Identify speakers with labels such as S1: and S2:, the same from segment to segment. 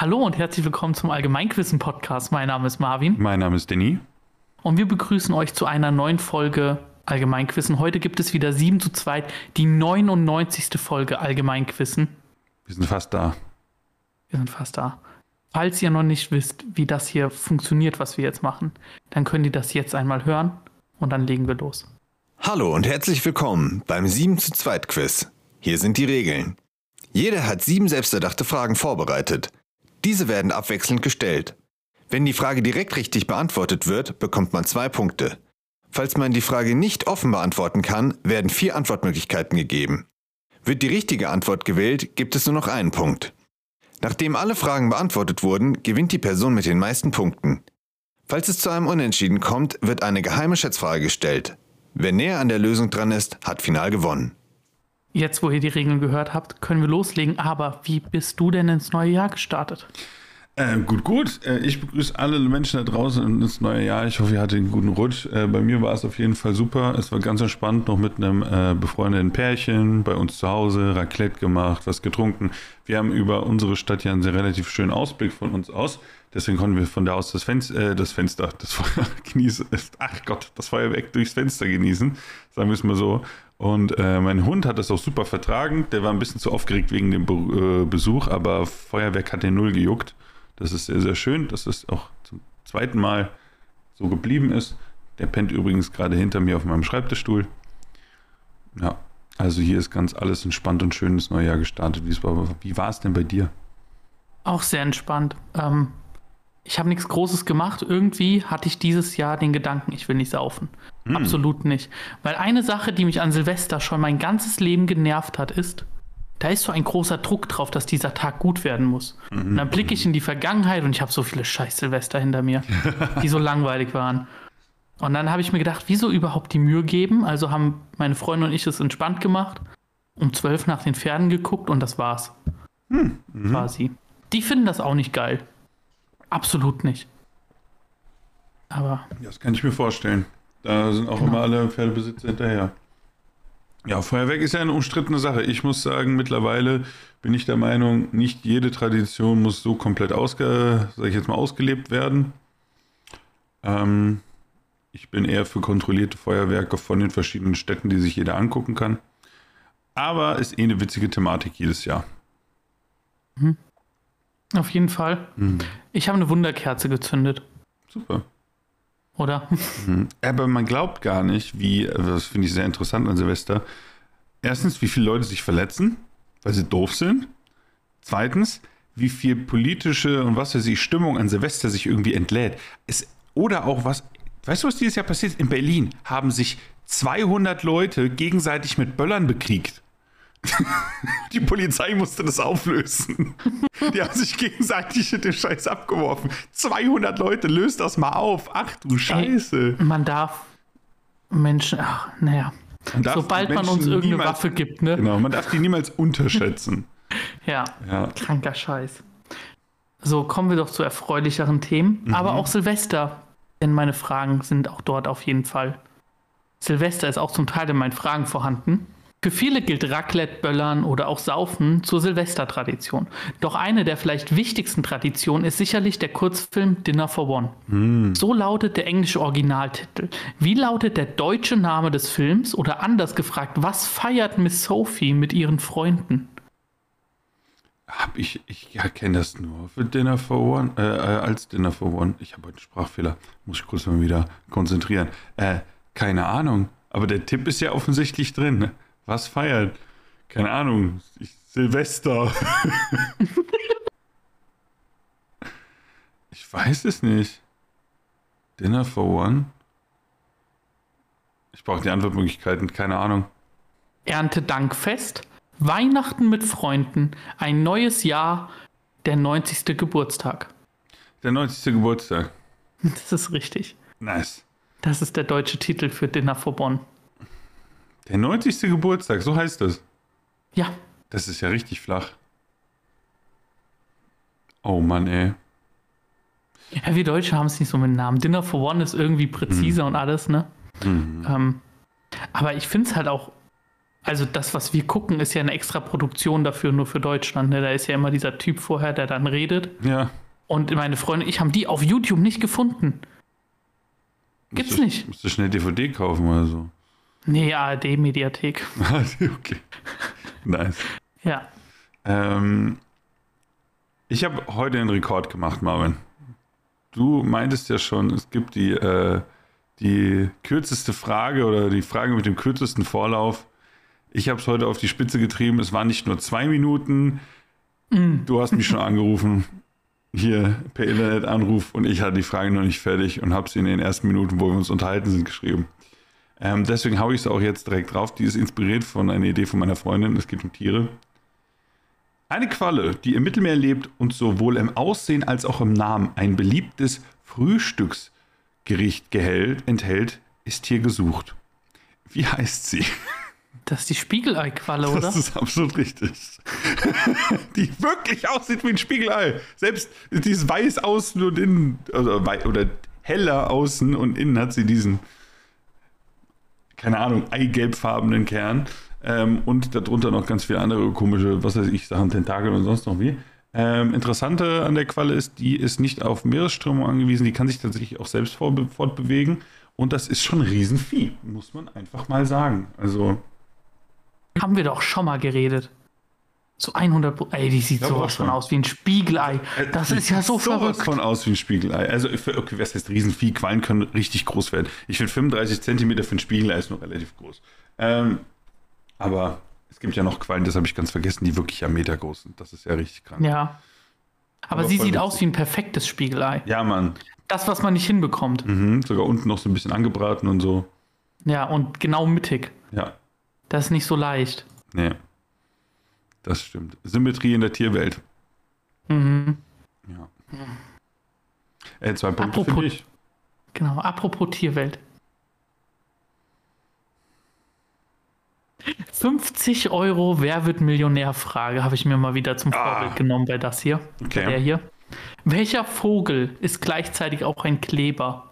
S1: Hallo und herzlich willkommen zum Allgemeinquissen-Podcast. Mein Name ist Marvin.
S2: Mein Name ist Danny.
S1: Und wir begrüßen euch zu einer neuen Folge Allgemeinquissen. Heute gibt es wieder 7 zu 2, die 99. Folge Allgemeinquissen.
S2: Wir sind fast da.
S1: Wir sind fast da. Falls ihr noch nicht wisst, wie das hier funktioniert, was wir jetzt machen, dann könnt ihr das jetzt einmal hören und dann legen wir los.
S3: Hallo und herzlich willkommen beim 7 zu 2 Quiz. Hier sind die Regeln. Jeder hat sieben selbsterdachte Fragen vorbereitet. Diese werden abwechselnd gestellt. Wenn die Frage direkt richtig beantwortet wird, bekommt man zwei Punkte. Falls man die Frage nicht offen beantworten kann, werden vier Antwortmöglichkeiten gegeben. Wird die richtige Antwort gewählt, gibt es nur noch einen Punkt. Nachdem alle Fragen beantwortet wurden, gewinnt die Person mit den meisten Punkten. Falls es zu einem Unentschieden kommt, wird eine geheime Schätzfrage gestellt. Wer näher an der Lösung dran ist, hat final gewonnen.
S1: Jetzt, wo ihr die Regeln gehört habt, können wir loslegen. Aber wie bist du denn ins neue Jahr gestartet?
S2: Äh, gut, gut. Äh, ich begrüße alle Menschen da draußen ins neue Jahr. Ich hoffe, ihr hattet einen guten Rutsch. Äh, bei mir war es auf jeden Fall super. Es war ganz entspannt, noch mit einem äh, befreundeten Pärchen bei uns zu Hause, Raclette gemacht, was getrunken. Wir haben über unsere Stadt ja einen sehr relativ schönen Ausblick von uns aus. Deswegen konnten wir von da aus das, Fenster, äh, das Fenster, das Feuer genießen. Ach Gott, das Feuerwerk durchs Fenster genießen, sagen wir es mal so. Und äh, mein Hund hat das auch super vertragen. Der war ein bisschen zu aufgeregt wegen dem Be äh, Besuch, aber Feuerwerk hat den null gejuckt. Das ist sehr, sehr schön, dass es auch zum zweiten Mal so geblieben ist. Der pennt übrigens gerade hinter mir auf meinem Schreibtischstuhl. Ja, also hier ist ganz alles entspannt und schön das neue Jahr gestartet. Wie, war, wie war es denn bei dir?
S1: Auch sehr entspannt. Ähm, ich habe nichts Großes gemacht. Irgendwie hatte ich dieses Jahr den Gedanken, ich will nicht saufen. Hm. Absolut nicht. Weil eine Sache, die mich an Silvester schon mein ganzes Leben genervt hat, ist, da ist so ein großer Druck drauf, dass dieser Tag gut werden muss. Mhm. Und dann blicke ich in die Vergangenheit und ich habe so viele scheiß Silvester hinter mir, die so langweilig waren. Und dann habe ich mir gedacht, wieso überhaupt die Mühe geben? Also haben meine Freunde und ich es entspannt gemacht, um zwölf nach den Pferden geguckt und das war's. Mhm. Quasi. Die finden das auch nicht geil. Absolut nicht. Aber.
S2: Das kann ich mir vorstellen. Da sind auch genau. immer alle Pferdebesitzer hinterher. Ja, Feuerwerk ist ja eine umstrittene Sache. Ich muss sagen, mittlerweile bin ich der Meinung, nicht jede Tradition muss so komplett ausge, sag ich jetzt mal, ausgelebt werden. Ähm, ich bin eher für kontrollierte Feuerwerke von den verschiedenen Städten, die sich jeder angucken kann. Aber ist eh eine witzige Thematik jedes Jahr.
S1: Mhm. Auf jeden Fall. Mhm. Ich habe eine Wunderkerze gezündet.
S2: Super.
S1: Oder?
S2: Mhm. Aber man glaubt gar nicht, wie, das finde ich sehr interessant an Silvester. Erstens, wie viele Leute sich verletzen, weil sie doof sind. Zweitens, wie viel politische und was weiß ich, Stimmung an Silvester sich irgendwie entlädt. Es, oder auch was, weißt du, was dieses Jahr passiert? In Berlin haben sich 200 Leute gegenseitig mit Böllern bekriegt. Die Polizei musste das auflösen. Die haben sich gegenseitig den Scheiß abgeworfen. 200 Leute, löst das mal auf. Ach du Scheiße.
S1: Ey, man darf Menschen, ach, naja. Man Sobald man uns irgendeine niemals, Waffe gibt, ne?
S2: Genau, man darf die niemals unterschätzen.
S1: ja, ja, kranker Scheiß. So, kommen wir doch zu erfreulicheren Themen. Mhm. Aber auch Silvester, denn meine Fragen sind auch dort auf jeden Fall. Silvester ist auch zum Teil in meinen Fragen vorhanden. Für viele gilt Raclette, Böllern oder auch Saufen zur Silvestertradition. Doch eine der vielleicht wichtigsten Traditionen ist sicherlich der Kurzfilm Dinner for One. Mm. So lautet der englische Originaltitel. Wie lautet der deutsche Name des Films? Oder anders gefragt, was feiert Miss Sophie mit ihren Freunden?
S2: Hab ich, ich ja, kenne das nur für Dinner for One, äh, äh, als Dinner for One. Ich habe einen Sprachfehler. Muss ich kurz mal wieder konzentrieren. Äh, keine Ahnung. Aber der Tipp ist ja offensichtlich drin. Ne? Was feiern? Keine Ahnung. Ich, Silvester. ich weiß es nicht. Dinner for One? Ich brauche die Antwortmöglichkeiten, keine Ahnung.
S1: Erntedankfest, Weihnachten mit Freunden, ein neues Jahr, der 90. Geburtstag.
S2: Der 90. Geburtstag.
S1: Das ist richtig.
S2: Nice.
S1: Das ist der deutsche Titel für Dinner for Bonn.
S2: Der 90. Geburtstag, so heißt das.
S1: Ja.
S2: Das ist ja richtig flach. Oh Mann, ey.
S1: Ja, wir Deutsche haben es nicht so mit Namen. Dinner for One ist irgendwie präziser mhm. und alles, ne? Mhm. Ähm, aber ich finde es halt auch Also das, was wir gucken, ist ja eine extra Produktion dafür, nur für Deutschland. Ne? Da ist ja immer dieser Typ vorher, der dann redet.
S2: Ja.
S1: Und meine Freunde, ich haben die auf YouTube nicht gefunden. Gibt's
S2: Musst du-
S1: nicht.
S2: Musst du schnell DVD kaufen oder so.
S1: Nee, ARD-Mediathek.
S2: okay. Nice.
S1: Ja.
S2: Ähm, ich habe heute einen Rekord gemacht, Marvin. Du meintest ja schon, es gibt die, äh, die kürzeste Frage oder die Frage mit dem kürzesten Vorlauf. Ich habe es heute auf die Spitze getrieben. Es waren nicht nur zwei Minuten. Du hast mich schon angerufen. Hier per Internetanruf und ich hatte die Frage noch nicht fertig und habe sie in den ersten Minuten, wo wir uns unterhalten sind, geschrieben. Ähm, deswegen haue ich es auch jetzt direkt drauf. Die ist inspiriert von einer Idee von meiner Freundin. Es geht um Tiere. Eine Qualle, die im Mittelmeer lebt und sowohl im Aussehen als auch im Namen ein beliebtes Frühstücksgericht gehält, enthält, ist hier gesucht. Wie heißt sie?
S1: Das ist die Spiegelei-Qualle, oder?
S2: Das ist absolut richtig. die wirklich aussieht wie ein Spiegelei. Selbst die ist weiß außen und innen, also wei- oder heller außen und innen hat sie diesen, keine Ahnung, eigelbfarbenen Kern. Ähm, und darunter noch ganz viele andere komische, was weiß ich, Sachen, Tentakel und sonst noch wie. Ähm, Interessante an der Qualle ist, die ist nicht auf Meeresströmung angewiesen, die kann sich tatsächlich auch selbst fortbewegen. Und das ist schon ein Riesenvieh, muss man einfach mal sagen. Also,
S1: Haben wir doch schon mal geredet. Zu 100 Pro Ey, die sieht sowas von aus wie ein Spiegelei. Das
S2: Sieht
S1: ist ja so
S2: sowas
S1: verrückt.
S2: von aus wie ein Spiegelei. Also, okay, was heißt Riesenvieh? Quallen können richtig groß werden. Ich finde 35 Zentimeter für ein Spiegelei ist noch relativ groß. Ähm, aber es gibt ja noch Quallen, das habe ich ganz vergessen, die wirklich ja Meter groß sind. Das ist ja richtig krank.
S1: Ja. Aber,
S2: Aber
S1: sie sieht
S2: witzig.
S1: aus wie ein perfektes Spiegelei.
S2: Ja, Mann.
S1: Das, was man nicht hinbekommt.
S2: Mhm. Sogar unten noch so ein bisschen angebraten und so.
S1: Ja, und genau mittig.
S2: Ja,
S1: Das ist nicht so leicht.
S2: nee. Das stimmt. Symmetrie in der Tierwelt.
S1: Mhm.
S2: Ja. Äh, zwei Punkte
S1: Apropos-
S2: für dich.
S1: Genau. Apropos Tierwelt. 50 Euro, wer wird Millionär-Frage, habe ich mir mal wieder zum
S2: Ah.
S1: Vorbild genommen bei das hier.
S2: Okay.
S1: Bei der hier. Welcher Vogel ist gleichzeitig auch ein Kleber?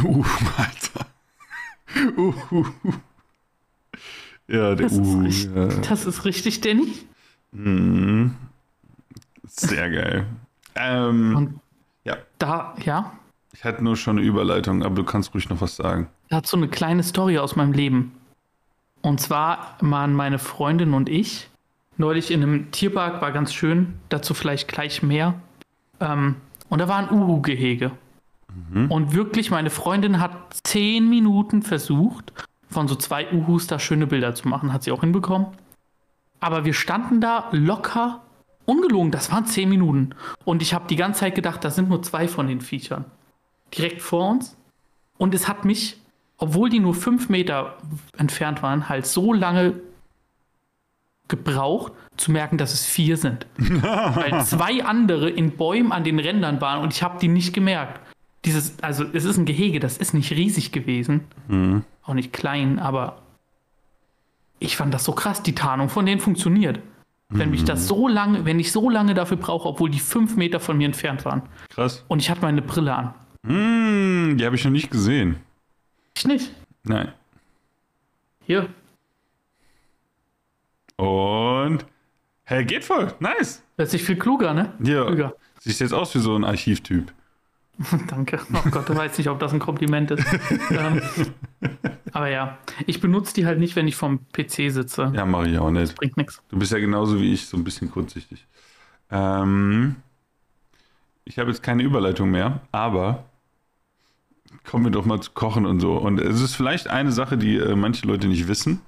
S2: Uh, Alter. Uh, uh, uh. Ja, der
S1: Das,
S2: Uh.
S1: ist, richtig,
S2: ja.
S1: das ist richtig, Danny.
S2: Mhm. Sehr geil. Ähm,
S1: Und
S2: ja,
S1: da, ja,
S2: ich hatte nur schon eine Überleitung, aber du kannst ruhig noch was sagen.
S1: dazu eine kleine Story aus meinem Leben. Und zwar waren meine Freundin und ich neulich in einem Tierpark, war ganz schön, dazu vielleicht gleich mehr. Ähm, und da war ein Uhu-Gehege. Und wirklich, meine Freundin hat zehn Minuten versucht, von so zwei Uhus da schöne Bilder zu machen. Hat sie auch hinbekommen. Aber wir standen da locker, ungelogen, das waren zehn Minuten. Und ich habe die ganze Zeit gedacht, das sind nur zwei von den Viechern. Direkt vor uns. Und es hat mich, obwohl die nur fünf Meter entfernt waren, halt so lange gebraucht, zu merken, dass es vier sind. Weil zwei andere in Bäumen an den Rändern waren und ich habe die nicht gemerkt. Dieses, also es ist ein Gehege, das ist nicht riesig gewesen. Auch nicht klein, aber ich fand das so krass. Die Tarnung von denen funktioniert. Wenn mich das so lange, wenn ich so lange dafür brauche, obwohl die fünf Meter von mir entfernt waren.
S2: Krass.
S1: Und ich hatte meine Brille an.
S2: Mm, die habe ich noch nicht gesehen.
S1: Ich nicht.
S2: Nein.
S1: Hier.
S2: Und. Hey, geht voll. Nice.
S1: Hört sich viel kluger, ne?
S2: Ja.
S1: Klüger.
S2: Siehst jetzt aus wie so ein Archivtyp.
S1: Danke. Oh Gott, du weißt nicht, ob das ein Kompliment ist. ähm, aber ja, ich benutze die halt nicht, wenn ich vom PC sitze.
S2: Ja, mache ich auch nicht.
S1: Bringt nichts.
S2: Du bist ja genauso wie ich, so ein bisschen kurzsichtig. Ähm, ich habe jetzt keine Überleitung mehr, aber kommen wir doch mal zu Kochen und so. Und es ist vielleicht eine Sache, die äh, manche Leute nicht wissen.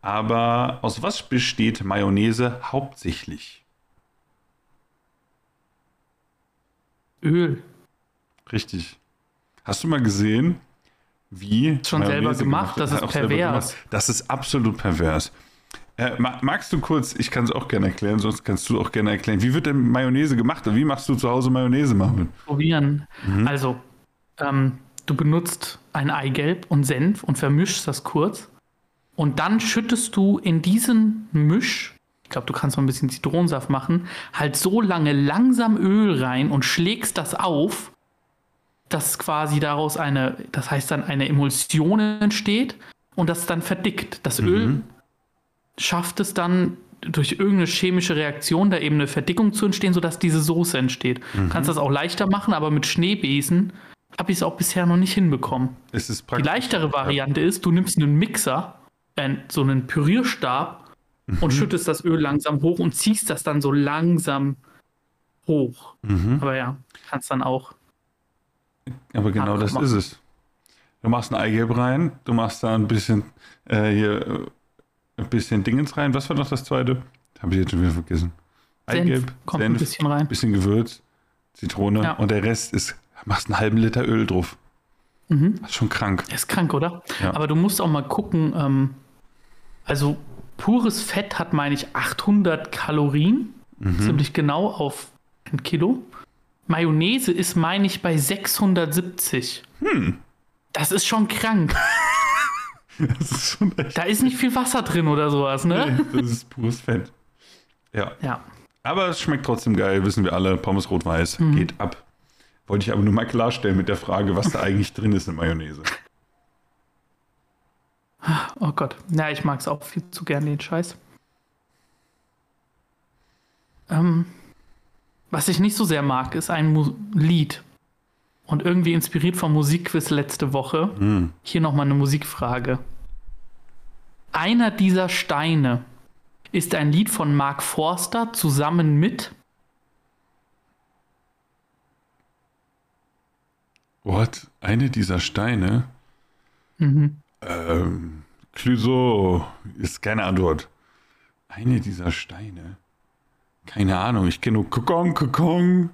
S2: Aber aus was besteht Mayonnaise hauptsächlich?
S1: Öl.
S2: Richtig. Hast du mal gesehen, wie.
S1: Schon selber
S2: Mayonnaise
S1: gemacht, das ist pervers.
S2: gemacht. Das ist absolut pervers. Äh, ma- magst du kurz, ich kann es auch gerne erklären, sonst kannst du auch gerne erklären. Wie wird denn Mayonnaise gemacht und wie machst du zu Hause Mayonnaise, Marvin?
S1: Probieren. Also, ähm, du benutzt ein Eigelb und Senf und vermischst das kurz. Und dann schüttest du in diesen Misch, ich glaube, du kannst noch ein bisschen Zitronensaft machen, halt so lange langsam Öl rein und schlägst das auf, dass quasi daraus eine, das heißt dann eine Emulsion entsteht, und das dann verdickt. Das Öl schafft es dann durch irgendeine chemische Reaktion da eben eine Verdickung zu entstehen, sodass diese Soße entsteht. Du kannst das auch leichter machen, aber mit Schneebesen habe ich es auch bisher noch nicht hinbekommen. Die leichtere Variante ist, du nimmst einen Mixer, äh, so einen Pürierstab und schüttest das Öl langsam hoch und ziehst das dann so langsam hoch.
S2: Mhm.
S1: Aber ja, kannst dann auch.
S2: Aber genau das
S1: machen.
S2: ist es. Du machst ein Eigelb rein, du machst da ein bisschen äh, hier äh, ein bisschen Dingens rein. Was war noch das zweite? Habe ich jetzt schon wieder vergessen.
S1: Senf kommt ein bisschen rein.
S2: bisschen Gewürz, Zitrone
S1: Ja.
S2: und der Rest ist, machst einen halben Liter Öl drauf.
S1: Mhm.
S2: Das ist schon krank.
S1: Ist krank, oder?
S2: Ja.
S1: Aber du musst auch mal gucken, ähm, also pures Fett hat, meine ich, 800 Kalorien,
S2: Mhm.
S1: ziemlich genau auf ein Kilo. Mayonnaise ist, meine ich, bei 670.
S2: Hm.
S1: Das ist schon krank.
S2: Das ist schon echt.
S1: Da ist nicht viel Wasser drin oder sowas, ne?
S2: Das ist pures Fett. Ja.
S1: Ja.
S2: Aber es schmeckt trotzdem geil, wissen wir alle. Pommes rot-weiß
S1: Mhm.
S2: geht ab. Wollte ich aber nur mal klarstellen mit der Frage, was da eigentlich drin ist in Mayonnaise.
S1: Oh Gott. Ja, ich mag es auch viel zu gern, den Scheiß. Ähm, was ich nicht so sehr mag, ist ein Mu Lied. Und irgendwie inspiriert vom Musikquiz letzte Woche.
S2: Hm.
S1: Hier nochmal eine Musikfrage. Einer dieser Steine ist ein Lied von Mark Forster zusammen mit.
S2: What? Eine dieser Steine?
S1: Mhm.
S2: Ähm, Clouseau ist keine Antwort. Eine dieser Steine? Keine Ahnung. Ich kenne nur Kokong, Kokong.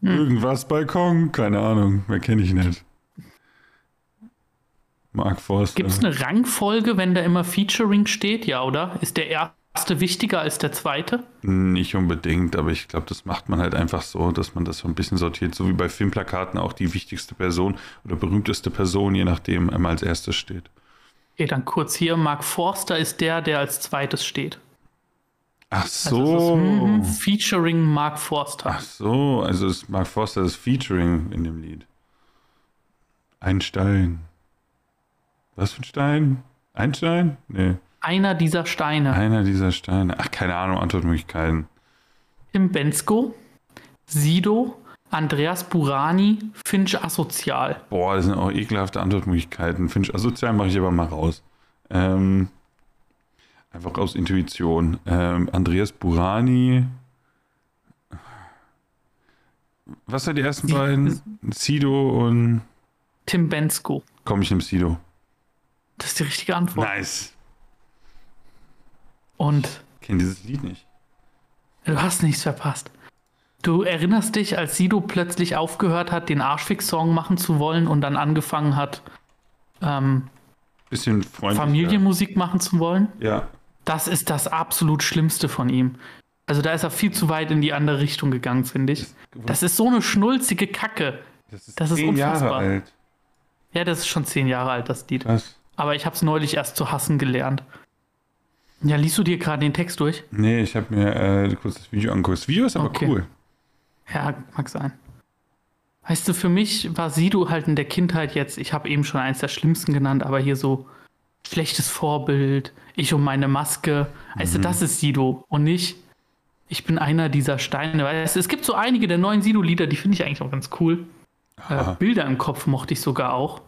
S1: Hm.
S2: Irgendwas Balkon. Keine Ahnung. Mehr kenne ich nicht. Mark Forster.
S1: Gibt es eine Rangfolge, wenn da immer Featuring steht? Ja, oder? Ist der erste wichtiger als der zweite?
S2: Nicht unbedingt, aber ich glaube, das macht man halt einfach so, dass man das so ein bisschen sortiert, so wie bei Filmplakaten auch die wichtigste Person oder berühmteste Person, je nachdem, einmal als erstes steht.
S1: Okay, dann kurz hier. Mark Forster ist der, der als zweites steht.
S2: Ach
S1: Also
S2: so.
S1: es ist, mhm, featuring Mark Forster.
S2: Ach so, also ist Mark Forster das Featuring in dem Lied. Ein Stein. Was für ein Stein? Ein Stein? Nee.
S1: Einer dieser Steine.
S2: Einer dieser Steine. Ach, keine Ahnung, Antwortmöglichkeiten.
S1: Tim Bensko, Sido, Andreas Burani, Finch Asozial.
S2: Boah, das sind auch ekelhafte Antwortmöglichkeiten. Finde ich asozial, mache ich aber mal raus. Ähm, einfach aus Intuition. Ähm, Andreas Burani. Was sind die ersten beiden? Sido und.
S1: Tim Bensko.
S2: Komm, ich nehme Sido.
S1: Das ist die richtige Antwort.
S2: Nice.
S1: Und
S2: Kenn dieses Lied nicht.
S1: du hast nichts verpasst. Du erinnerst dich, als Sido plötzlich aufgehört hat, den Arschfix-Song machen zu wollen und dann angefangen hat, ähm,
S2: Bisschen.
S1: Familienmusik machen zu wollen?
S2: Ja.
S1: Das ist das absolut Schlimmste von ihm. Also da ist er viel zu weit in die andere Richtung gegangen, finde ich. Das ist so eine schnulzige Kacke.
S2: Das ist,
S1: das ist
S2: zehn Jahre
S1: unfassbar.
S2: alt.
S1: Ja, das ist schon zehn Jahre alt, das Lied.
S2: Was?
S1: Aber ich habe es neulich erst zu hassen gelernt. Ja, liest du dir gerade den Text durch?
S2: Nee, ich habe mir äh, kurz das Video angeguckt. Das Video ist aber
S1: Okay.
S2: cool.
S1: Ja, mag sein. Weißt du, für mich war Sido halt in der Kindheit jetzt, ich habe eben schon eins der schlimmsten genannt, aber hier so schlechtes Vorbild, ich um meine Maske. Weißt
S2: Mhm.
S1: du, das ist Sido und nicht, ich bin einer dieser Steine. Weißt du, es gibt so einige der neuen Sido-Lieder, die finde ich eigentlich auch ganz cool. Äh. Bilder im Kopf mochte ich sogar auch.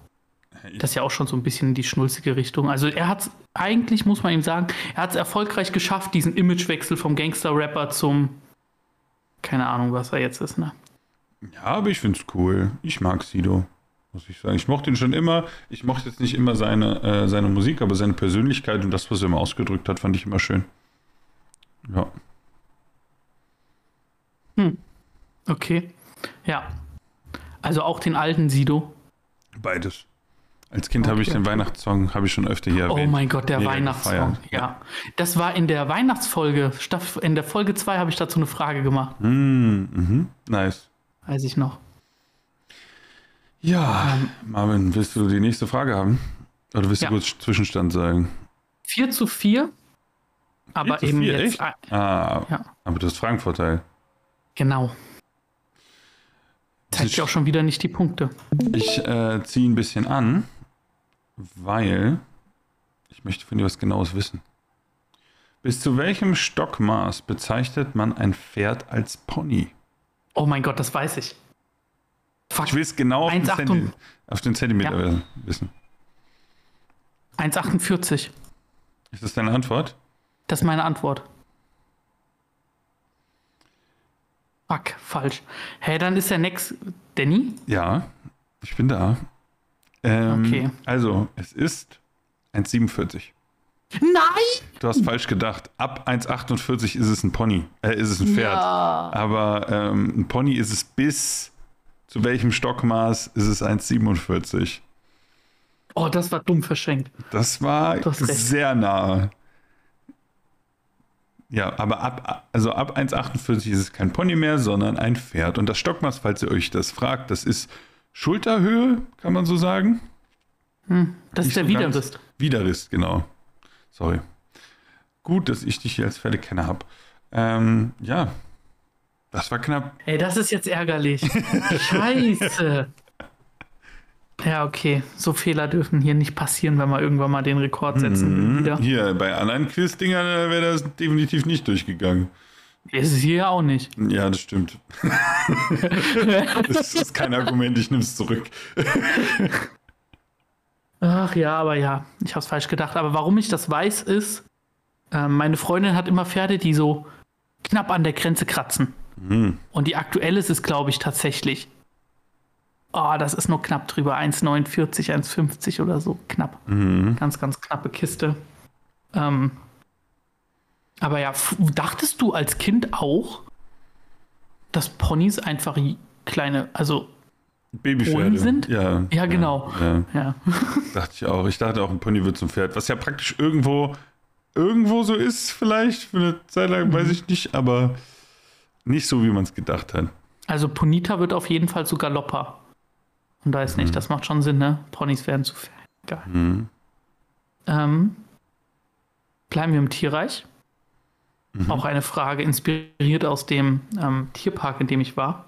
S1: Das ist ja auch schon so ein bisschen in die schnulzige Richtung. Also er hat eigentlich, muss man ihm sagen, er hat es erfolgreich geschafft, diesen Imagewechsel vom Gangster-Rapper zum, keine Ahnung, was er jetzt ist, ne?
S2: Ja, aber ich finde es cool. Ich mag Sido, muss ich sagen. Ich mochte ihn schon immer. Ich mochte jetzt nicht immer seine, äh, seine Musik, aber seine Persönlichkeit und das, was er immer ausgedrückt hat, fand ich immer schön. Ja.
S1: Okay. Ja. Also auch den alten Sido.
S2: Beides. Als Kind habe ich
S1: Okay.
S2: den Weihnachtssong, habe ich schon öfter hier
S1: Oh
S2: erwähnt.
S1: mein Gott, der Weihnachtssong.
S2: gefeiert.
S1: Ja. Das war in der Weihnachtsfolge, in der Folge 2 habe ich dazu eine Frage gemacht.
S2: Mm, mhm. Nice.
S1: Weiß ich noch.
S2: Ja,
S1: Ähm.
S2: Marvin, willst du die nächste Frage haben? Oder willst
S1: Ja.
S2: du kurz Zwischenstand sagen?
S1: 4 zu 4. Aber
S2: zu
S1: eben
S2: vier,
S1: jetzt.
S2: echt?
S1: ah,
S2: Ah,
S1: Ja.
S2: aber du hast Fragenvorteil.
S1: Genau. Zeigt ja auch schon wieder nicht die Punkte.
S2: Ich äh, ziehe ein bisschen an, weil Ich möchte von dir was Genaues wissen. Bis zu welchem Stockmaß bezeichnet man ein Pferd als Pony?
S1: Oh mein Gott, das weiß ich.
S2: Fuck. Ich will es genau auf den, Zenti auf den, Zentimeter ja. wissen.
S1: 1,48.
S2: Ist das deine Antwort?
S1: Das ist meine Antwort. Fuck, falsch. Hä, hey, dann ist der Next Danny?
S2: Ja, ich bin da. Ähm, okay. Also, es ist 1,47.
S1: Nein!
S2: Du hast falsch gedacht. Ab 1,48 ist es ein Pony. Äh, ist es ein Pferd. Ja. Aber ähm, ein Pony ist es bis zu welchem Stockmaß ist es 1,47?
S1: Oh, das war dumm verschenkt.
S2: Das war sehr nah. Ja, aber ab, also ab 1,48 ist es kein Pony mehr, sondern ein Pferd. Und das Stockmaß, falls ihr euch das fragt, das ist Schulterhöhe, kann man so sagen.
S1: Hm, das Nicht ist der so Widerrist.
S2: Widerrist, genau. Sorry. Gut, dass ich dich hier als Pferdekenner habe. Ähm, ja, das war knapp.
S1: Ey, das ist jetzt ärgerlich. Scheiße. Ja, okay. So Fehler dürfen hier nicht passieren, wenn wir irgendwann mal den Rekord setzen.
S2: Mhm. Wieder. Hier, bei anderen Quiz-Dingern wäre das definitiv nicht durchgegangen.
S1: Ist es hier auch nicht.
S2: Ja, das stimmt. das ist kein Argument, ich nehme es zurück.
S1: Ach ja, aber ja, ich habe es falsch gedacht. Aber warum ich das weiß, ist, äh, meine Freundin hat immer Pferde, die so knapp an der Grenze kratzen. Mhm. Und die aktuelle ist es, glaube ich, tatsächlich Oh, das ist nur knapp drüber. 1,49, 1,50 oder so. Knapp. Mhm. Ganz, ganz knappe Kiste. Ähm, aber ja, dachtest du als Kind auch, dass Ponys einfach kleine, also
S2: Babypferde
S1: sind?
S2: Ja.
S1: Ja, genau. Ja, ja.
S2: dachte ich auch. Ich dachte auch, ein Pony wird zum Pferd. Was ja praktisch irgendwo, irgendwo so ist, vielleicht. Für eine Zeit lang, mhm. weiß ich nicht, aber nicht so, wie man es gedacht hat.
S1: Also Ponita wird auf jeden Fall zu Galoppa. Und da ist mhm. nicht, das macht schon Sinn, ne? Ponys werden zu geil. Mhm. Ähm, bleiben wir im Tierreich. Mhm. Auch eine Frage inspiriert aus dem ähm, Tierpark, in dem ich war.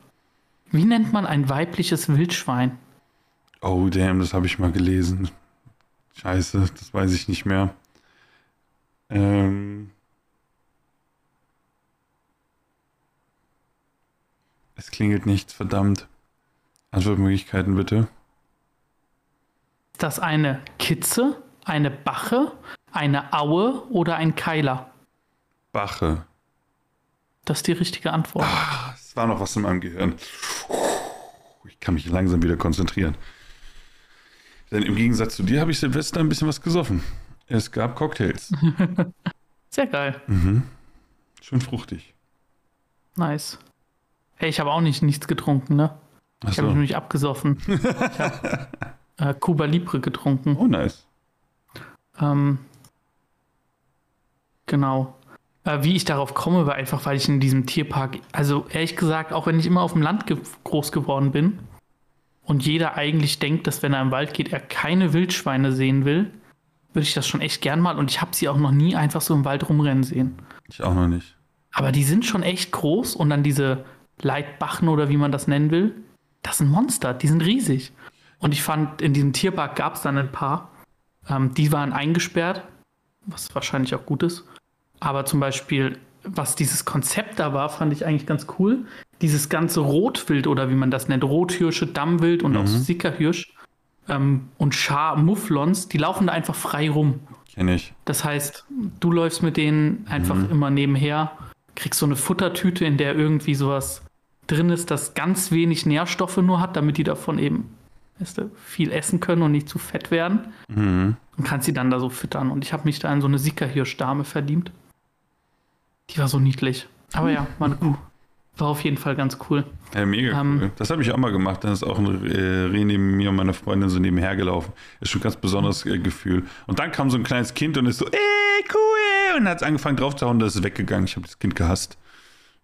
S1: Wie nennt man ein weibliches Wildschwein?
S2: Oh, damn, das habe ich mal gelesen. Scheiße, das weiß ich nicht mehr. Ähm. Es klingelt nichts, verdammt. Antwortmöglichkeiten bitte.
S1: Ist das eine Kitze, eine Bache, eine Aue oder ein Keiler?
S2: Bache.
S1: Das ist die richtige Antwort.
S2: Ah, es war noch was in meinem Gehirn. Ich kann mich langsam wieder konzentrieren. Denn im Gegensatz zu dir habe ich Silvester ein bisschen was gesoffen. Es gab Cocktails.
S1: Sehr geil.
S2: Mhm. Schön fruchtig.
S1: Nice. Hey, ich habe auch nicht nichts getrunken, ne? Ich habe mich nämlich abgesoffen. ich habe äh, Cuba Libre getrunken.
S2: Oh, nice.
S1: Ähm, genau. Äh, wie ich darauf komme, war einfach, weil ich in diesem Tierpark, also ehrlich gesagt, auch wenn ich immer auf dem Land ge groß geworden bin und jeder eigentlich denkt, dass wenn er im Wald geht, er keine Wildschweine sehen will, würde ich das schon echt gern mal und ich habe sie auch noch nie einfach so im Wald rumrennen sehen.
S2: Ich auch noch nicht.
S1: Aber die sind schon echt groß und dann diese Leitbachen oder wie man das nennen will, das sind Monster, die sind riesig. Und ich fand, in diesem Tierpark gab es dann ein paar, ähm, die waren eingesperrt, was wahrscheinlich auch gut ist. Aber zum Beispiel, was dieses Konzept da war, fand ich eigentlich ganz cool. Dieses ganze Rotwild oder wie man das nennt, Rothirsche, Dammwild und mhm. auch Sickerhirsch ähm, und Schar, Mufflons, die laufen da einfach frei rum.
S2: Kenn ich.
S1: Das heißt, du läufst mit denen einfach mhm. immer nebenher, kriegst so eine Futtertüte, in der irgendwie sowas drin ist, das ganz wenig Nährstoffe nur hat, damit die davon eben weißt du, viel essen können und nicht zu fett werden. Mhm. Und kannst sie dann da so füttern. Und ich habe mich da in so eine Sickerhirschdame verdient. Die war so niedlich. Aber ja, war, eine, war auf jeden Fall ganz cool.
S2: Ja, mega ähm, cool. Das habe ich auch mal gemacht. Dann ist auch ein äh, Reh neben mir und meiner Freundin so nebenher gelaufen. Ist schon ein ganz besonderes äh, Gefühl. Und dann kam so ein kleines Kind und ist so, ey, cool. Und hat es angefangen drauf zu hauen und das ist weggegangen. Ich habe das Kind gehasst.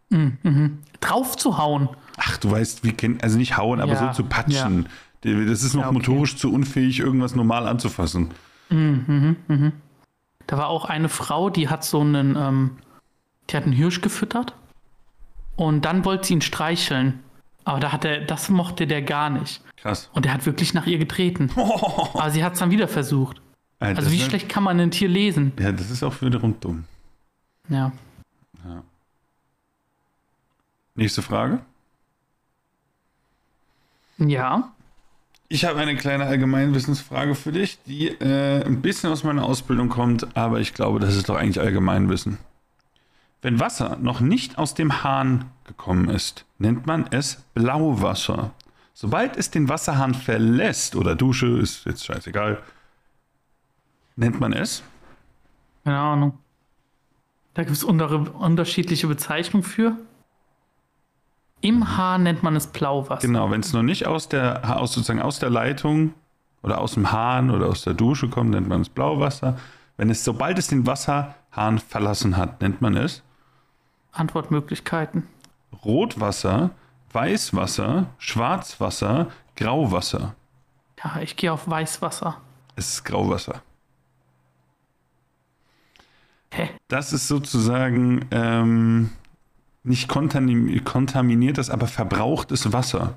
S1: Mhm, mhm. Drauf zu hauen.
S2: Ach, du weißt, wie kennt, also nicht hauen, aber ja, so zu patschen. Ja. Das ist noch ja, okay. motorisch zu unfähig, irgendwas normal anzufassen.
S1: Mhm, mhm, mhm. Da war auch eine Frau, die hat so einen, ähm, die hat einen Hirsch gefüttert und dann wollte sie ihn streicheln. Aber da hat er, das mochte der gar nicht.
S2: Krass.
S1: Und der hat wirklich nach ihr getreten. Oh. Aber sie hat es dann wieder versucht. Also
S2: das
S1: wie schlecht kann man ein Tier lesen?
S2: Ja, das ist auch wiederum dumm.
S1: Ja.
S2: Nächste Frage.
S1: Ja.
S2: Ich habe eine kleine Allgemeinwissensfrage für dich, die äh, ein bisschen aus meiner Ausbildung kommt, aber ich glaube, das ist doch eigentlich Allgemeinwissen. Wenn Wasser noch nicht aus dem Hahn gekommen ist, nennt man es Blauwasser. Sobald es den Wasserhahn verlässt oder Dusche, ist jetzt scheißegal, nennt man es
S1: Keine Ahnung. Da gibt es unterschiedliche Bezeichnungen für. Im Haar nennt man es Blauwasser.
S2: Genau, wenn es noch nicht aus der, aus, sozusagen aus der Leitung oder aus dem Hahn oder aus der Dusche kommt, nennt man es Blauwasser. Wenn es, sobald es den Wasserhahn verlassen hat, nennt man es
S1: Antwortmöglichkeiten.
S2: Rotwasser, Weißwasser, Schwarzwasser, Grauwasser.
S1: Ja, ich gehe auf Weißwasser.
S2: Es ist Grauwasser.
S1: Hä?
S2: Das ist sozusagen ähm, nicht kontamin kontaminiertes, aber verbrauchtes Wasser.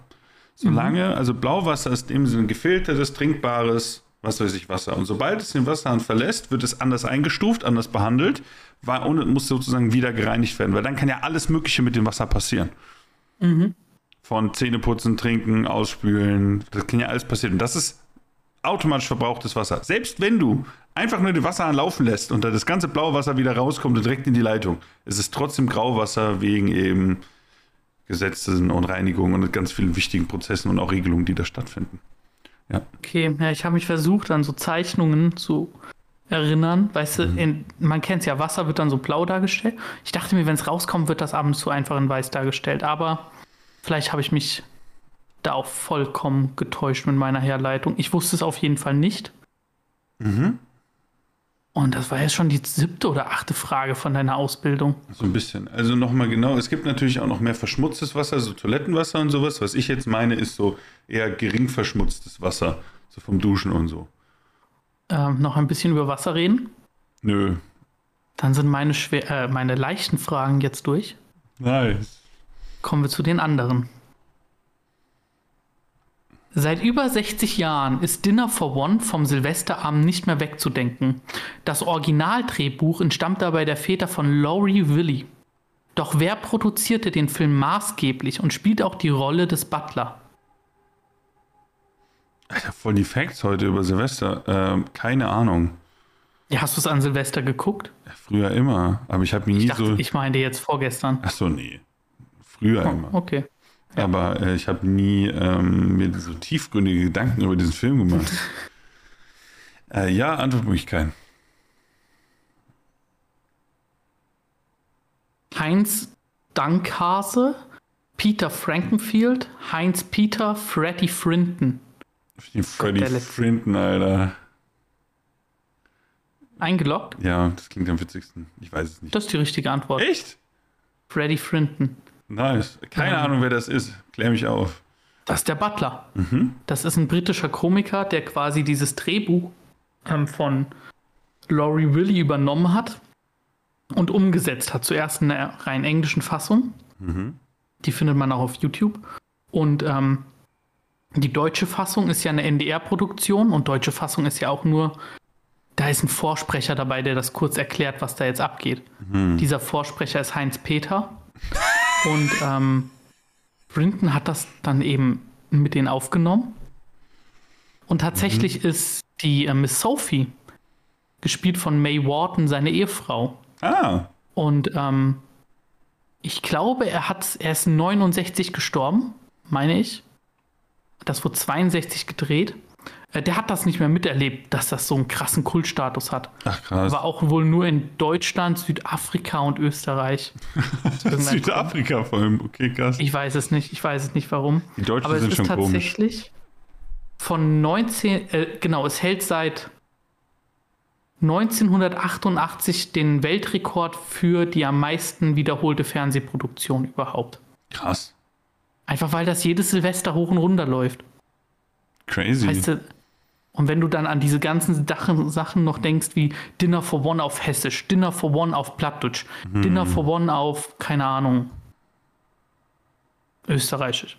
S2: Solange, also Blauwasser ist dem Sinne gefiltertes, trinkbares, was weiß ich, Wasser. Und sobald es den Wasserhahn verlässt, wird es anders eingestuft, anders behandelt war, und muss sozusagen wieder gereinigt werden. Weil dann kann ja alles Mögliche mit dem Wasser passieren. Von Zähneputzen, Trinken, Ausspülen, das kann ja alles passieren. Und das ist automatisch verbrauchtes Wasser. Selbst wenn du einfach nur den Wasserhahn laufen lässt und da das ganze blaue Wasser wieder rauskommt und direkt in die Leitung, es ist trotzdem Grauwasser wegen eben Gesetzen und Reinigungen und ganz vielen wichtigen Prozessen und auch Regelungen, die da stattfinden. Ja.
S1: Okay, ja, ich habe mich versucht, an so Zeichnungen zu erinnern. Weißt du,
S2: Mhm.
S1: in, man kennt es ja, Wasser wird dann so blau dargestellt. Ich dachte mir, wenn es rauskommt, wird das ab und zu einfach in weiß dargestellt. Aber vielleicht habe ich mich da auch vollkommen getäuscht mit meiner Herleitung. Ich wusste es auf jeden Fall nicht.
S2: Mhm.
S1: Und das war jetzt schon die siebte oder achte Frage von deiner Ausbildung.
S2: So ein bisschen. Also nochmal genau, es gibt natürlich auch noch mehr verschmutztes Wasser, so Toilettenwasser und sowas. Was ich jetzt meine, ist so eher gering verschmutztes Wasser, so vom Duschen und so.
S1: Ähm, noch ein bisschen über Wasser reden.
S2: Nö.
S1: Dann sind meine, schwer, äh, meine leichten Fragen jetzt durch.
S2: Nice.
S1: Kommen wir zu den anderen. Seit über 60 Jahren ist Dinner for One vom Silvesterabend nicht mehr wegzudenken. Das Originaldrehbuch entstammt dabei der Väter von Laurie Willy. Doch wer produzierte den Film maßgeblich und spielt auch die Rolle des Butler?
S2: Alter, voll die Facts heute über Silvester. Ähm, keine Ahnung.
S1: Ja, hast du es an Silvester geguckt?
S2: Früher immer, aber ich habe mich nie
S1: Ich dachte,
S2: so.
S1: ich meinte jetzt vorgestern.
S2: Ach so, nee. Früher
S1: Oh,
S2: immer.
S1: okay.
S2: Aber äh, ich habe nie ähm, mir so tiefgründige Gedanken über diesen Film gemacht. äh, ja, Antwortmöglichkeiten.
S1: Heinz Dankhase, Peter Frankenfield, Heinz Peter, Freddy Frinton.
S2: Freddy. Frinton, Alter.
S1: Eingeloggt?
S2: Ja, das klingt am witzigsten. Ich weiß es nicht.
S1: Das ist die richtige Antwort.
S2: Echt?
S1: Freddy Frinton.
S2: Nice. Keine
S1: Ja.
S2: Ahnung, wer das ist. Klär mich auf.
S1: Das ist der Butler. Das ist ein britischer Komiker, der quasi dieses Drehbuch ähm, von Laurie Willy übernommen hat und umgesetzt hat. Zuerst in der rein englischen Fassung. Die findet man auch auf YouTube. Und ähm, die deutsche Fassung ist ja eine NDR-Produktion und deutsche Fassung ist ja auch nur, da ist ein Vorsprecher dabei, der das kurz erklärt, was da jetzt abgeht. Dieser Vorsprecher ist Heinz Peter. Und ähm, Brinton hat das dann eben mit denen aufgenommen. Und tatsächlich ist die äh, Miss Sophie, gespielt von May Wharton, seine Ehefrau.
S2: Ah,
S1: Und ähm, ich glaube, er, hat, er ist 69 gestorben, meine ich. Das wurde 62 gedreht. Äh, der hat das nicht mehr miterlebt, dass das so einen krassen Kultstatus hat.
S2: ach krass.
S1: Aber auch wohl nur in Deutschland, Südafrika und Österreich. Irgendeinem Grund.
S2: Südafrika vor allem. Okay, krass.
S1: Ich weiß es nicht, ich weiß es nicht warum.
S2: Die Deutschen
S1: Aber es
S2: sind
S1: ist
S2: schon komisch.
S1: tatsächlich von 19, äh, genau, es hält seit 1988 den Weltrekord für die am meisten wiederholte Fernsehproduktion überhaupt.
S2: Krass.
S1: Einfach weil das jedes Silvester hoch und runter läuft.
S2: Crazy.
S1: Weißt du, und wenn du dann an diese ganzen Sachen, noch denkst, wie Dinner for One auf Hessisch, Dinner for One auf Plattdeutsch, Dinner for One auf, keine Ahnung, Österreichisch.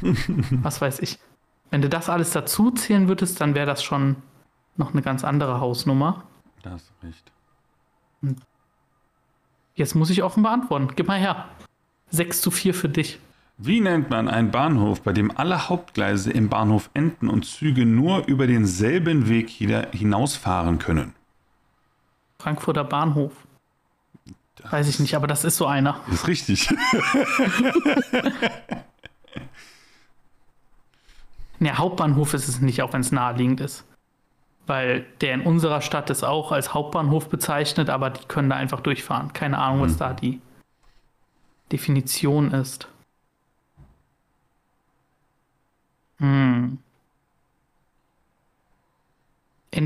S1: Was weiß ich. Wenn du das alles dazu zählen würdest, dann wäre das schon noch eine ganz andere Hausnummer.
S2: Da hast du recht.
S1: Jetzt muss ich offen beantworten. Gib mal her. 6 zu 4 für dich.
S2: Wie nennt man einen Bahnhof, bei dem alle Hauptgleise im Bahnhof enden und Züge nur über denselben Weg hinausfahren können?
S1: Frankfurter Bahnhof. Weiß ich nicht, aber das ist so einer.
S2: Das ist richtig.
S1: Ne, Hauptbahnhof ist es nicht, auch wenn es naheliegend ist. Weil der in unserer Stadt ist auch als Hauptbahnhof bezeichnet, aber die können da einfach durchfahren. Keine Ahnung, was da die Definition ist.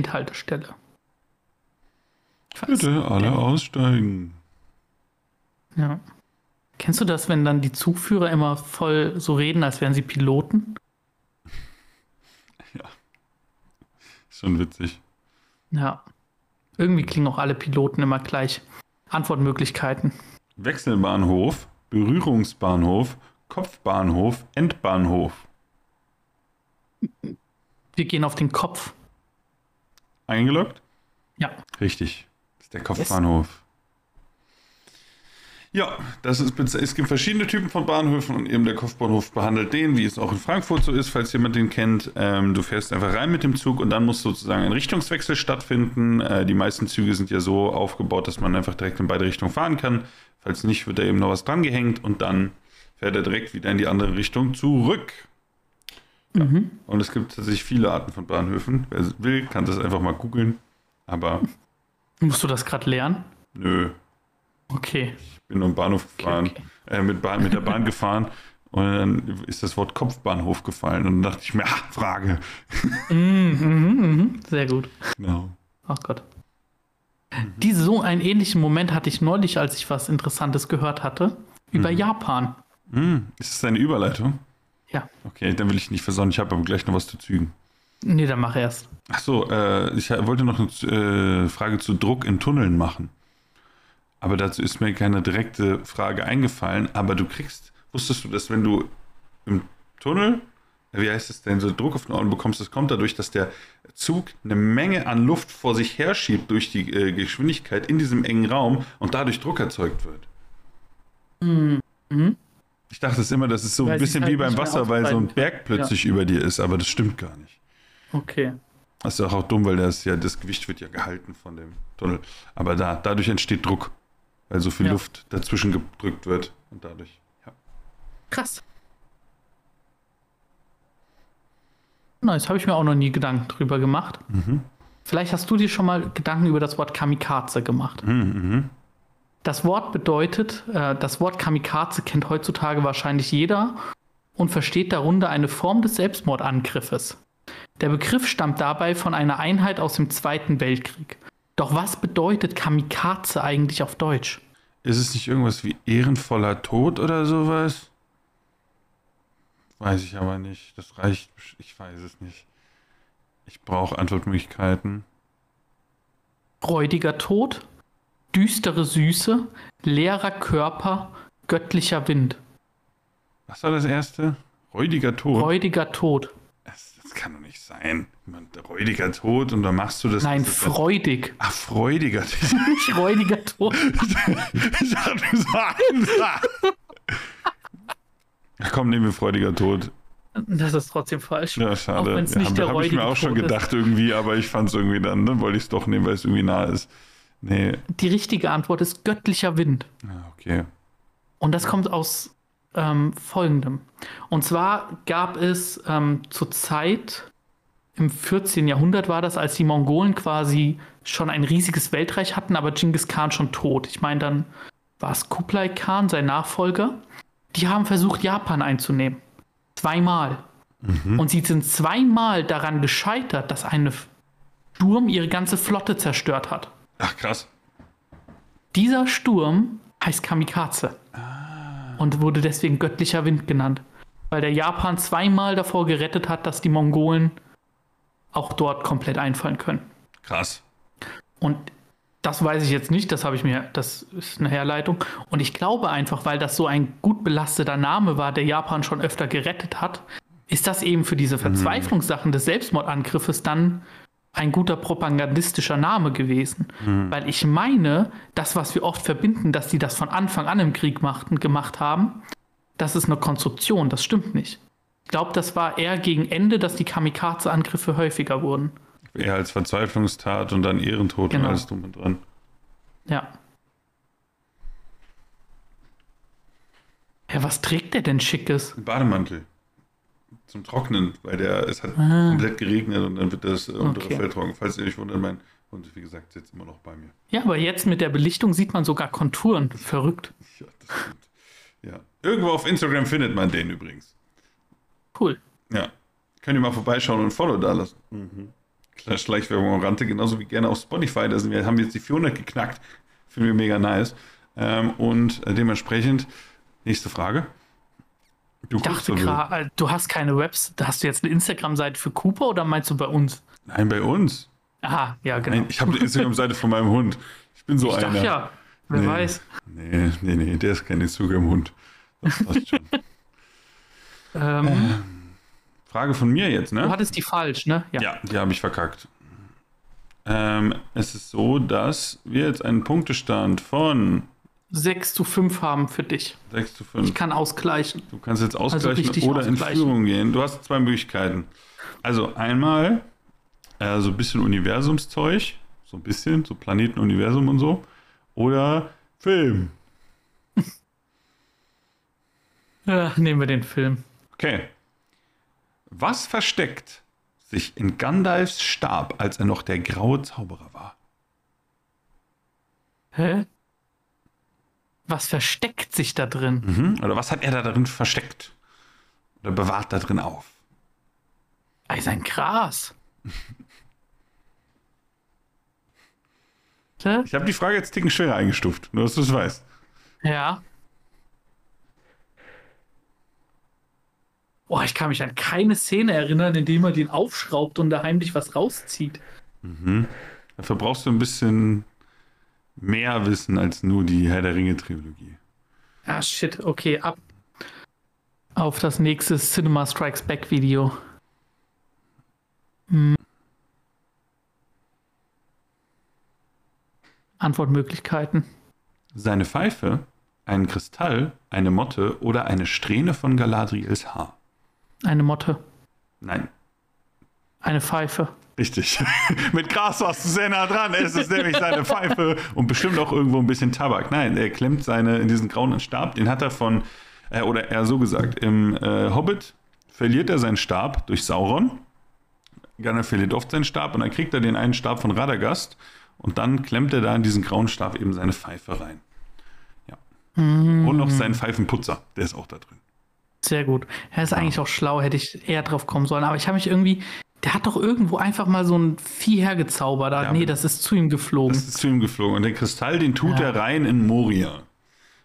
S1: Endhaltestelle.
S2: Bitte alle
S1: nicht.
S2: aussteigen.
S1: Ja. Kennst du das, wenn dann die Zugführer immer voll so reden, als wären sie Piloten?
S2: Ist schon witzig.
S1: Ja. Irgendwie klingen auch alle Piloten immer gleich. Antwortmöglichkeiten.
S2: Wechselbahnhof, Berührungsbahnhof, Kopfbahnhof, Endbahnhof.
S1: Wir gehen auf den Kopf.
S2: Eingeloggt?
S1: Ja.
S2: Richtig. Das ist der Kopfbahnhof. Ja, das ist, es gibt verschiedene Typen von Bahnhöfen und eben der Kopfbahnhof behandelt den, wie es auch in Frankfurt so ist, falls jemand den kennt. Ähm, du fährst einfach rein mit dem Zug und dann muss sozusagen ein Richtungswechsel stattfinden. Äh, die meisten Züge sind ja so aufgebaut, dass man einfach direkt in beide Richtungen fahren kann. Falls nicht, wird da eben noch was dran gehängt und dann fährt er direkt wieder in die andere Richtung zurück. Ja. Und es gibt tatsächlich viele Arten von Bahnhöfen. Wer will, kann das einfach mal googeln. Aber
S1: Musst du das gerade lernen?
S2: nö,
S1: Okay.
S2: ich bin nur im Bahnhof gefahren,
S1: okay.
S2: Äh, mit, Bahn, mit der Bahn gefahren und dann ist das Wort Kopfbahnhof gefallen und dann dachte ich mir, ah, Frage.
S1: Sehr gut.
S2: Genau.
S1: Ach Gott. Die, so einen ähnlichen Moment hatte ich neulich, als ich was Interessantes gehört hatte, über Japan.
S2: Hm, ist das eine Überleitung?
S1: Ja.
S2: Okay, dann will ich nicht versauen. Ich habe aber gleich noch was zu Zügen.
S1: Nee, dann mach erst.
S2: Ach so, äh, ich wollte noch eine äh, Frage zu Druck in Tunneln machen. Aber dazu ist mir keine direkte Frage eingefallen. Aber du kriegst, wusstest du, dass wenn du im Tunnel, wie heißt es denn, so Druck auf den Ohren bekommst, das kommt dadurch, dass der Zug eine Menge an Luft vor sich herschiebt durch die äh, Geschwindigkeit in diesem engen Raum und dadurch Druck erzeugt wird. Ich dachte es immer, das ist so
S1: Weil
S2: ein bisschen
S1: halt
S2: wie beim Wasser, weil so ein Berg plötzlich über dir ist, aber das stimmt gar nicht.
S1: Okay.
S2: Das ist auch, auch dumm, weil das ja das Gewicht wird ja gehalten von dem Tunnel. Aber da, dadurch entsteht Druck, weil so viel
S1: Ja.
S2: Luft dazwischen gedrückt wird und dadurch. Ja.
S1: Krass. Nice, habe ich mir auch noch nie Gedanken drüber gemacht. Vielleicht hast du dir schon mal Gedanken über das Wort Kamikaze gemacht. Das Wort bedeutet, äh, das Wort Kamikaze kennt heutzutage wahrscheinlich jeder und versteht darunter eine Form des Selbstmordangriffes. Der Begriff stammt dabei von einer Einheit aus dem Zweiten Weltkrieg. Doch was bedeutet Kamikaze eigentlich auf Deutsch?
S2: Ist es nicht irgendwas wie ehrenvoller Tod oder sowas? Weiß ich aber nicht. Das reicht. Ich weiß es nicht. Ich brauche Antwortmöglichkeiten.
S1: Freudiger Tod, düstere Süße, leerer Körper, göttlicher Wind.
S2: Was war das erste? Räudiger Tod.
S1: Freudiger Tod.
S2: das, das kann doch nicht sein. Räudiger Tod und dann machst du das.
S1: Nein,
S2: das
S1: freudig.
S2: Ach, freudiger.
S1: Nicht räudiger Tod.
S2: ich dachte, du sagst. Ach komm, nehmen wir freudiger Tod.
S1: Das ist trotzdem falsch.
S2: Ja, schade.
S1: Auch wenn es
S2: Ja,
S1: nicht
S2: hab-
S1: der
S2: hab ich mir auch schon
S1: Tod ist.
S2: gedacht irgendwie, aber ich fand es irgendwie dann, dann wollte ich es doch nehmen, weil es irgendwie nah ist. Nee,
S1: Die richtige Antwort ist göttlicher Wind.
S2: ah, okay.
S1: Und das kommt aus ähm, folgendem. Und zwar gab es ähm, zur Zeit, im 14. Jahrhundert war das, als die Mongolen quasi schon ein riesiges Weltreich hatten, aber Genghis Khan schon tot. Ich meine, dann war es Kublai Khan, sein Nachfolger. Die haben versucht, Japan einzunehmen. Zweimal. Und sie sind zweimal daran gescheitert, dass ein Sturm ihre ganze Flotte zerstört hat.
S2: Ach, krass.
S1: Dieser Sturm heißt Kamikaze und wurde deswegen göttlicher Wind genannt, weil der Japan zweimal davor gerettet hat, dass die Mongolen auch dort komplett einfallen können.
S2: Krass.
S1: Und das weiß ich jetzt nicht, das habe ich mir, das ist eine Herleitung. Und ich glaube einfach, weil das so ein gut belasteter Name war, der Japan schon öfter gerettet hat, ist das eben für diese Verzweiflungssachen des Selbstmordangriffes dann ein guter propagandistischer Name gewesen. Weil ich meine, das, was wir oft verbinden, dass die das von Anfang an im Krieg machten, gemacht haben, das ist eine Konstruktion, das stimmt nicht. Ich glaube, das war eher gegen Ende, dass die Kamikaze-Angriffe häufiger wurden.
S2: Eher als Verzweiflungstat und dann Ehrentod
S1: Genau.
S2: und alles drum und dran.
S1: Ja. Ja, was trägt der denn Schickes?
S2: Ein Bademantel. Zum Trocknen, weil der, es hat komplett geregnet und dann wird das äh, untere
S1: Ah. Okay.
S2: Fell trocken. Falls ihr euch wundert, mein Hund, wie gesagt, sitzt immer noch bei mir.
S1: Ja, aber jetzt mit der Belichtung sieht man sogar Konturen. Verrückt.
S2: Ja, das stimmt. Ja. Irgendwo auf Instagram findet man den übrigens.
S1: Cool.
S2: Ja. Könnt ihr mal vorbeischauen und ein Follow da lassen. Mhm. Kleine Schleichwerbung am Rande, genauso wie gerne auf Spotify. Da sind wir, haben jetzt die 400 geknackt. Finden wir mega nice. Ähm, und äh, dementsprechend, nächste Frage. Du
S1: Ich dachte
S2: so wild.
S1: gerade, du hast keine Webs. Hast du jetzt eine Instagram-Seite für Cooper oder meinst du bei uns?
S2: Nein, bei uns.
S1: Aha, ja, genau.
S2: Nein, ich habe eine Instagram-Seite von meinem Hund. Ich bin so
S1: ich
S2: einer.
S1: dachte ja, wer
S2: Nee.
S1: weiß.
S2: Nee, nee, nee, der ist kein Instagram-Hund. Das passt schon.
S1: Ähm,
S2: Frage von mir jetzt,
S1: Du
S2: ne?
S1: hattest die falsch, ne?
S2: Ja, die habe ich verkackt. Ähm, es ist so, dass wir jetzt einen Punktestand von
S1: 6 zu 5 haben für dich.
S2: 6 zu
S1: Ich
S2: 5.
S1: kann ausgleichen.
S2: Du kannst jetzt ausgleichen
S1: richtig
S2: oder in
S1: ausgleichen.
S2: Führung gehen. Du hast zwei Möglichkeiten. Also einmal äh, so ein bisschen Universumszeug, so ein bisschen, so Planeten, Universum und so. Oder Film.
S1: Ja, nehmen wir den Film.
S2: Okay. Was versteckt sich in Gandalfs Stab, als er noch der graue Zauberer war?
S1: Hä? Was versteckt sich da drin?
S2: Mhm. Oder was hat er da drin versteckt? Oder bewahrt da drin auf?
S1: Ey, sein Gras.
S2: Ich habe die Frage jetzt Ticken schwerer eingestuft, nur dass du es weißt.
S1: Ja. Oh, ich kann mich an keine Szene erinnern, in der er den aufschraubt und da heimlich was rauszieht.
S2: Dafür brauchst du ein bisschen mehr Wissen als nur die Herr der Ringe-Trilogie.
S1: Ah, shit. Okay, ab auf das nächste Cinema Strikes Back Video. Hm. Antwortmöglichkeiten.
S2: Seine Pfeife, ein Kristall, eine Motte oder eine Strähne von Galadriels Haar?
S1: Eine Motte.
S2: Nein,
S1: Eine Pfeife.
S2: Richtig. Mit Gras warst du sehr nah dran. Es ist nämlich seine Pfeife und bestimmt auch irgendwo ein bisschen Tabak. Nein, er klemmt seine in diesen grauen Stab. Den hat er von, äh, oder eher so gesagt, im äh, Hobbit verliert er seinen Stab durch Sauron. Gandalf verliert oft seinen Stab und dann kriegt er den einen Stab von Radagast und dann klemmt er da in diesen grauen Stab eben seine Pfeife rein. Ja. Und noch seinen Pfeifenputzer, der ist auch da drin.
S1: Sehr gut. Er ist eigentlich auch schlau, hätte ich eher drauf kommen sollen. Aber ich habe mich irgendwie. Der hat doch irgendwo einfach mal so ein Vieh hergezaubert. Ah,
S2: Ja,
S1: nee, das ist zu ihm geflogen.
S2: Das ist zu ihm geflogen. Und den Kristall, den tut
S1: Ja.
S2: er rein in Moria.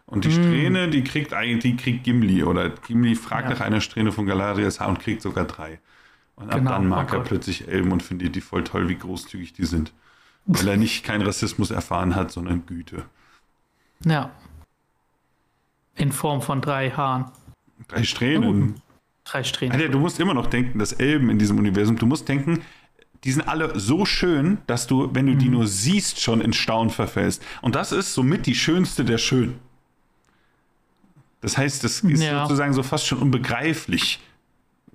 S2: Und die Strähne, die kriegt eigentlich, die kriegt Gimli. Oder Gimli fragt
S1: Ja.
S2: nach einer Strähne von Galadriels Haar und kriegt sogar drei. Und ab
S1: Genau,
S2: dann mag
S1: oh
S2: er plötzlich Elben und findet die voll toll, wie großzügig die sind. Weil er nicht keinen Rassismus erfahren hat, sondern Güte.
S1: Ja. In Form von drei Haaren.
S2: Drei Strähnen.
S1: Drei Strähnen.
S2: Alter, du musst immer noch denken, dass Elben in diesem Universum, du musst denken, die sind alle so schön, dass du, wenn du
S1: Mhm.
S2: die nur siehst, schon in Staunen verfällst. Und das ist somit die schönste der Schönen. Das heißt, das ist
S1: Ja.
S2: sozusagen so fast schon unbegreiflich,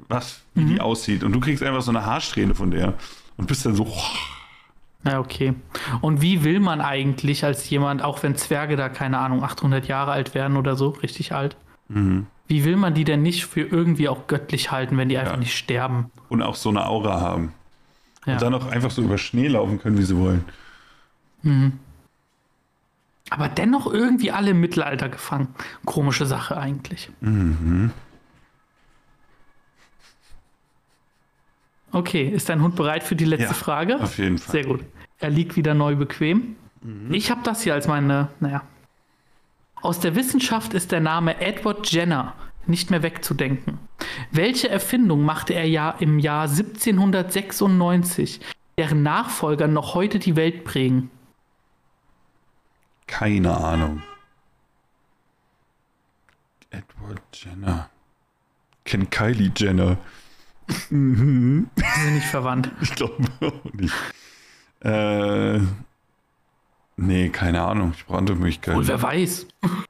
S2: was, wie
S1: Mhm.
S2: die aussieht. Und du kriegst einfach so eine Haarsträhne von der und bist dann so,
S1: Ja, okay. Und wie will man eigentlich als jemand, auch wenn Zwerge da, keine Ahnung, 800 Jahre alt werden oder so, richtig alt,
S2: Mhm.
S1: Wie will man die denn nicht für irgendwie auch göttlich halten, wenn die einfach nicht sterben?
S2: und auch so eine Aura haben.
S1: Ja.
S2: Und dann auch einfach so über Schnee laufen können, wie sie wollen.
S1: Aber dennoch irgendwie alle im Mittelalter gefangen. Komische Sache eigentlich. Okay, ist dein Hund bereit für die letzte
S2: Ja,
S1: Frage?
S2: Auf jeden Fall.
S1: Sehr gut. Er liegt wieder neu bequem. Ich habe das hier als meine, naja. Aus der Wissenschaft ist der Name Edward Jenner nicht mehr wegzudenken. Welche Erfindung machte er ja im Jahr 1796, deren Nachfolger noch heute die Welt prägen?
S2: Keine Ahnung. Edward Jenner. Kenn Kylie Jenner.
S1: Mhm. Die sind nicht verwandt.
S2: Ich glaube auch nicht. Äh, nee, keine Ahnung. Ich brauche Möglichkeiten.
S1: Wohl, wer weiß.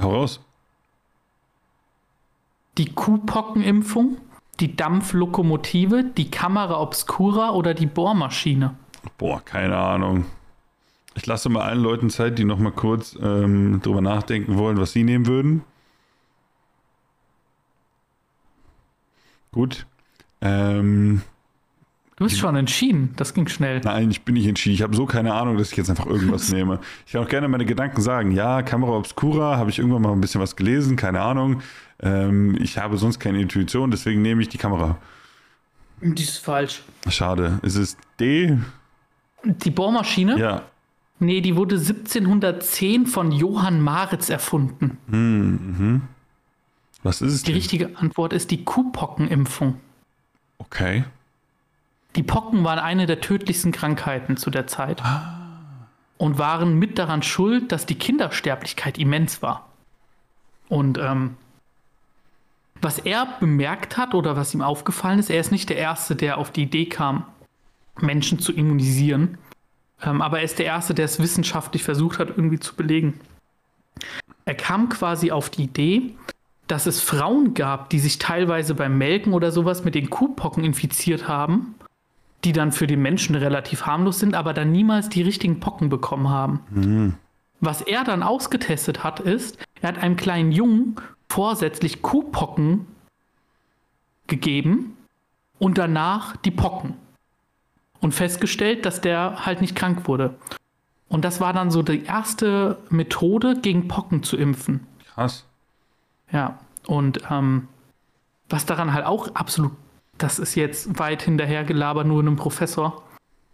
S2: Hau raus.
S1: Die Kuhpockenimpfung, die Dampflokomotive, die Kamera Obscura oder die Bohrmaschine?
S2: Boah, keine Ahnung. Ich lasse mal allen Leuten Zeit, die noch mal kurz ähm, drüber nachdenken wollen, was sie nehmen würden. Gut. Ähm,
S1: du bist schon entschieden. Das ging schnell.
S2: Nein, ich bin nicht entschieden. Ich habe so keine Ahnung, dass ich jetzt einfach irgendwas nehme. Ich kann auch gerne meine Gedanken sagen. Ja, Kamera Obscura, habe ich irgendwann mal ein bisschen was gelesen, keine Ahnung. Ähm, ich habe sonst keine Intuition, deswegen nehme ich die Kamera.
S1: Die ist falsch.
S2: Schade. Ist es D?
S1: Die Bohrmaschine?
S2: Ja.
S1: Nee, die wurde 1710 von Johann Maritz erfunden.
S2: Hm, mhm. Was ist es?
S1: Die
S2: denn?
S1: richtige Antwort ist die Kuhpockenimpfung.
S2: Okay.
S1: Die Pocken waren eine der tödlichsten Krankheiten zu der Zeit. Und waren mit daran schuld, dass die Kindersterblichkeit immens war. Und ähm, was er bemerkt hat oder was ihm aufgefallen ist, er ist nicht der Erste, der auf die Idee kam, Menschen zu immunisieren. Ähm, aber er ist der Erste, der es wissenschaftlich versucht hat, irgendwie zu belegen. Er kam quasi auf die Idee, dass es Frauen gab, die sich teilweise beim Melken oder sowas mit den Kuhpocken infiziert haben, die dann für den Menschen relativ harmlos sind, aber dann niemals die richtigen Pocken bekommen haben. Mhm. Was er dann ausgetestet hat, ist, er hat einem kleinen Jungen vorsätzlich Kuhpocken gegeben und danach die Pocken. Und festgestellt, dass der halt nicht krank wurde. Und das war dann so die erste Methode, gegen Pocken zu impfen.
S2: Krass.
S1: Ja, und ähm, was daran halt auch absolut, das ist jetzt weit hinterher gelabert, nur einem Professor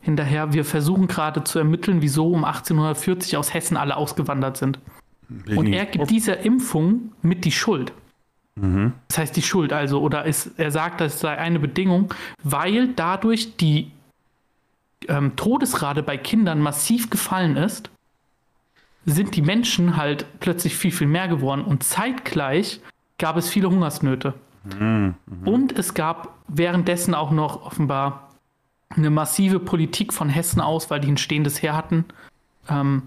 S1: hinterher. Wir versuchen gerade zu ermitteln, wieso um 1840 aus Hessen alle ausgewandert sind. Wegen und er gibt dieser Impfung mit die Schuld. Mhm. Das heißt die Schuld also, oder ist, er sagt, das sei eine Bedingung, weil dadurch die ähm, Todesrate bei Kindern massiv gefallen ist, sind die Menschen halt plötzlich viel, viel mehr geworden. Und zeitgleich gab es viele Hungersnöte. Mhm. Und es gab währenddessen auch noch offenbar eine massive Politik von Hessen aus, weil die ein stehendes Heer hatten, ähm,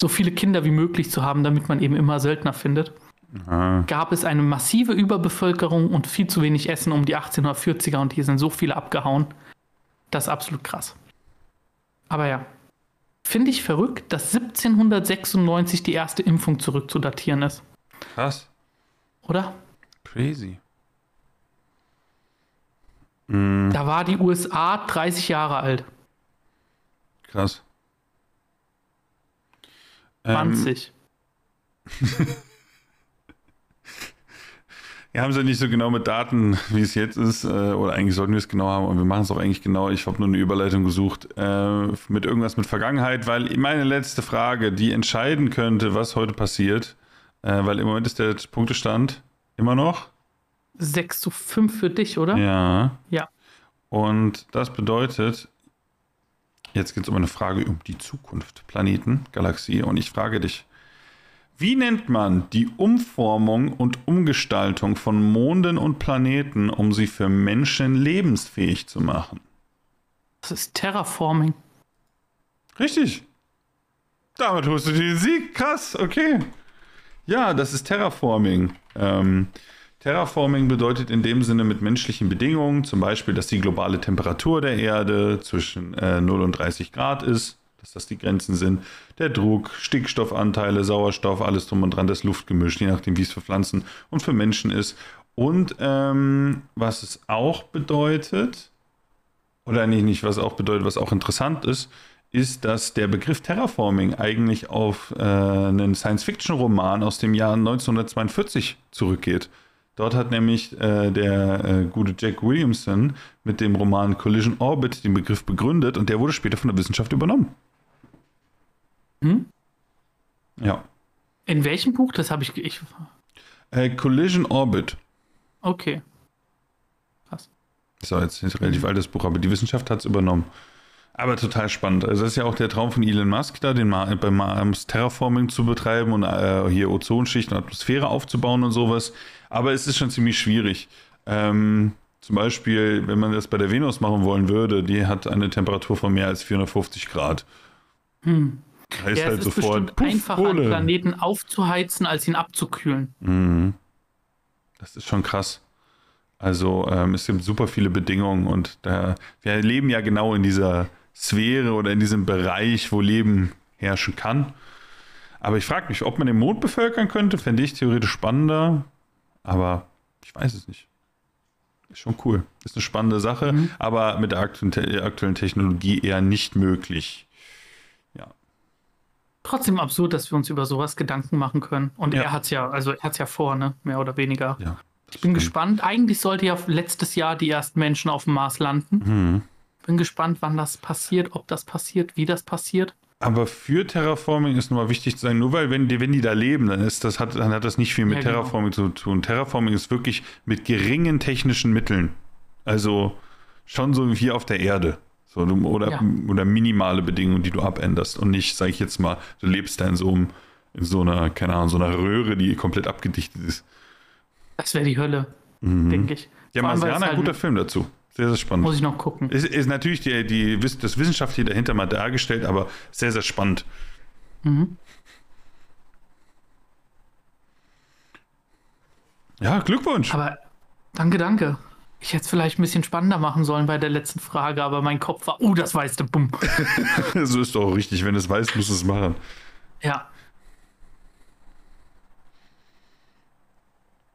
S1: so viele Kinder wie möglich zu haben, damit man eben immer Söldner findet. Aha. Gab es eine massive Überbevölkerung und viel zu wenig Essen um die 1840er und hier sind so viele abgehauen. Das ist absolut krass. Aber ja, finde ich verrückt, dass 1796 die erste Impfung zurückzudatieren ist.
S2: Krass.
S1: Oder?
S2: Crazy.
S1: Mhm. Da war die USA 30 Jahre alt.
S2: Krass.
S1: 20.
S2: Ähm. Wir haben es ja nicht so genau mit Daten, wie es jetzt ist, äh, oder eigentlich sollten wir es genau haben, und wir machen es auch eigentlich genau. Ich habe nur eine Überleitung gesucht äh, mit irgendwas mit Vergangenheit, weil meine letzte Frage, die entscheiden könnte, was heute passiert, äh, weil im Moment ist der Punktestand immer noch
S1: 6 zu 5 für dich, oder?
S2: Ja.
S1: Ja.
S2: Und das bedeutet, jetzt geht es um eine Frage um die Zukunft, Planeten, Galaxie. Und ich frage dich, wie nennt man die Umformung und Umgestaltung von Monden und Planeten, um sie für Menschen lebensfähig zu machen?
S1: Das ist Terraforming.
S2: Richtig. Damit holst du den Sieg. Krass, okay. Ja, das ist Terraforming. Ähm, Terraforming bedeutet in dem Sinne mit menschlichen Bedingungen, zum Beispiel, dass die globale Temperatur der Erde zwischen äh, 0 und 30 Grad ist, dass das die Grenzen sind, der Druck, Stickstoffanteile, Sauerstoff, alles drum und dran, das Luftgemisch, je nachdem, wie es für Pflanzen und für Menschen ist. Und ähm, was es auch bedeutet, oder nicht, nicht, was auch bedeutet, was auch interessant ist, ist, dass der Begriff Terraforming eigentlich auf äh, einen Science-Fiction-Roman aus dem Jahr 1942 zurückgeht. Dort hat nämlich äh, der äh, gute Jack Williamson mit dem Roman Collision Orbit den Begriff begründet und der wurde später von der Wissenschaft übernommen.
S1: Hm?
S2: Ja.
S1: In welchem Buch? Das habe ich, ich.
S2: Äh, Collision Orbit.
S1: Okay.
S2: Krass. So, jetzt ist ein relativ altes Buch, aber die Wissenschaft hat es übernommen. Aber total spannend. Also das ist ja auch der Traum von Elon Musk da, den Ma beim Mars Terraforming zu betreiben und äh, hier Ozonschicht und Atmosphäre aufzubauen und sowas. Aber es ist schon ziemlich schwierig. Ähm, zum Beispiel, wenn man das bei der Venus machen wollen würde, die hat eine Temperatur von mehr als 450 Grad.
S1: Hm.
S2: Heißt
S1: Ja,
S2: halt
S1: es ist
S2: sofort
S1: bestimmt einfacher, einen
S2: Kohle.
S1: Planeten aufzuheizen, als ihn abzukühlen.
S2: Mhm. Das ist schon krass. Also ähm, es gibt super viele Bedingungen und da, wir leben ja genau in dieser Sphäre oder in diesem Bereich, wo Leben herrschen kann. Aber ich frage mich, ob man den Mond bevölkern könnte, fände ich theoretisch spannender. Aber ich weiß es nicht. Ist schon cool. Ist eine spannende Sache,
S1: Mhm.
S2: aber mit der aktuellen, Te- aktuellen Technologie eher nicht möglich. Ja.
S1: Trotzdem absurd, dass wir uns über sowas Gedanken machen können. Und
S2: Ja.
S1: er hat es ja, also er hat es ja vor, ne? Mehr oder weniger.
S2: ja
S1: Ich bin gespannt. Eigentlich sollte ja letztes Jahr die ersten Menschen auf dem Mars landen.
S2: Mhm.
S1: Bin gespannt, wann das passiert, ob das passiert, wie das passiert.
S2: Aber für Terraforming ist nochmal wichtig zu sagen, nur weil, wenn die, wenn die da leben, dann, ist das, hat, dann hat das nicht viel mit
S1: Ja, genau.
S2: Terraforming zu tun. Terraforming ist wirklich mit geringen technischen Mitteln. Also schon so wie auf der Erde. So, oder,
S1: Ja.
S2: oder minimale Bedingungen, die du abänderst. Und nicht, sag ich jetzt mal, du lebst da in so, einem, in so einer, keine Ahnung, so einer Röhre, die komplett abgedichtet ist.
S1: Das wäre die Hölle,
S2: Mhm.
S1: denke ich.
S2: Ja, Marsianer,
S1: halt-
S2: guter Film dazu. Sehr, sehr spannend.
S1: Muss ich noch gucken.
S2: Ist, ist natürlich die, die, das Wissenschaftliche dahinter mal dargestellt, aber sehr, sehr spannend.
S1: Mhm.
S2: Ja, Glückwunsch.
S1: Aber danke, danke. Ich hätte es vielleicht ein bisschen spannender machen sollen bei der letzten Frage, aber mein Kopf war, oh, das weißt du, bumm.
S2: so ist doch auch richtig. Wenn du es weißt, musst du es machen.
S1: Ja.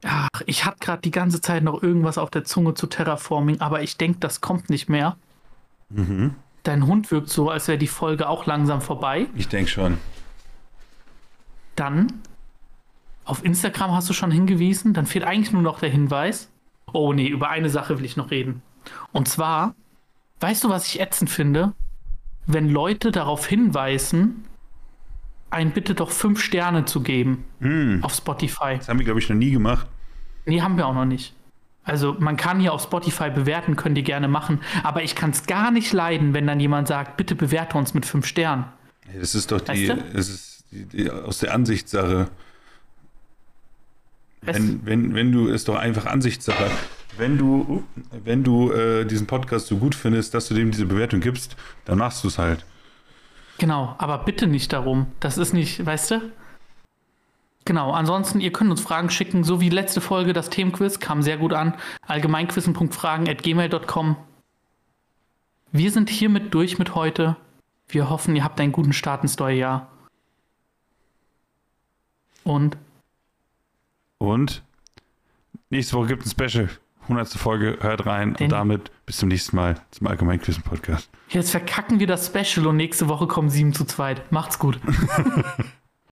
S1: Ach, ich hatte gerade die ganze Zeit noch irgendwas auf der Zunge zu Terraforming, aber ich denke, das kommt nicht mehr.
S2: Mhm.
S1: Dein Hund wirkt so, als wäre die Folge auch langsam vorbei.
S2: Ich denke schon.
S1: Dann, auf Instagram hast du schon hingewiesen, dann fehlt eigentlich nur noch der Hinweis. Oh nee, über eine Sache will ich noch reden. Und zwar, weißt du, was ich ätzend finde? Wenn Leute darauf hinweisen, ein bitte doch fünf Sterne zu geben
S2: Hm.
S1: auf Spotify.
S2: Das haben wir, glaube ich, noch nie gemacht.
S1: Nee, haben wir auch noch nicht. Also man kann hier auf Spotify bewerten, können die gerne machen, aber ich kann es gar nicht leiden, wenn dann jemand sagt, bitte bewerte uns mit fünf Sternen.
S2: Das ist doch die,
S1: Weißt du?
S2: es ist die, die, aus der Ansichtssache.
S1: Es,
S2: Wenn, wenn, wenn du, ist doch einfach Ansichtssache. Wenn du, wenn du äh, diesen Podcast so gut findest, dass du dem diese Bewertung gibst, dann machst du es halt.
S1: Genau, aber bitte nicht darum. Das ist nicht, weißt du? Genau, ansonsten, ihr könnt uns Fragen schicken, so wie letzte Folge, das Themenquiz kam sehr gut an. Allgemeinquissen.fragen.gmail.com. Wir sind hiermit durch mit heute. Wir hoffen, ihr habt einen guten Start ins neue Jahr. Und
S2: Und nächste Woche gibt es ein Special. 100. Folge, hört rein.
S1: Den-
S2: und damit bis zum nächsten Mal zum Allgemeinquissen-Podcast.
S1: jetzt verkacken wir das Special und nächste Woche kommen 7 zu 2. Macht's gut.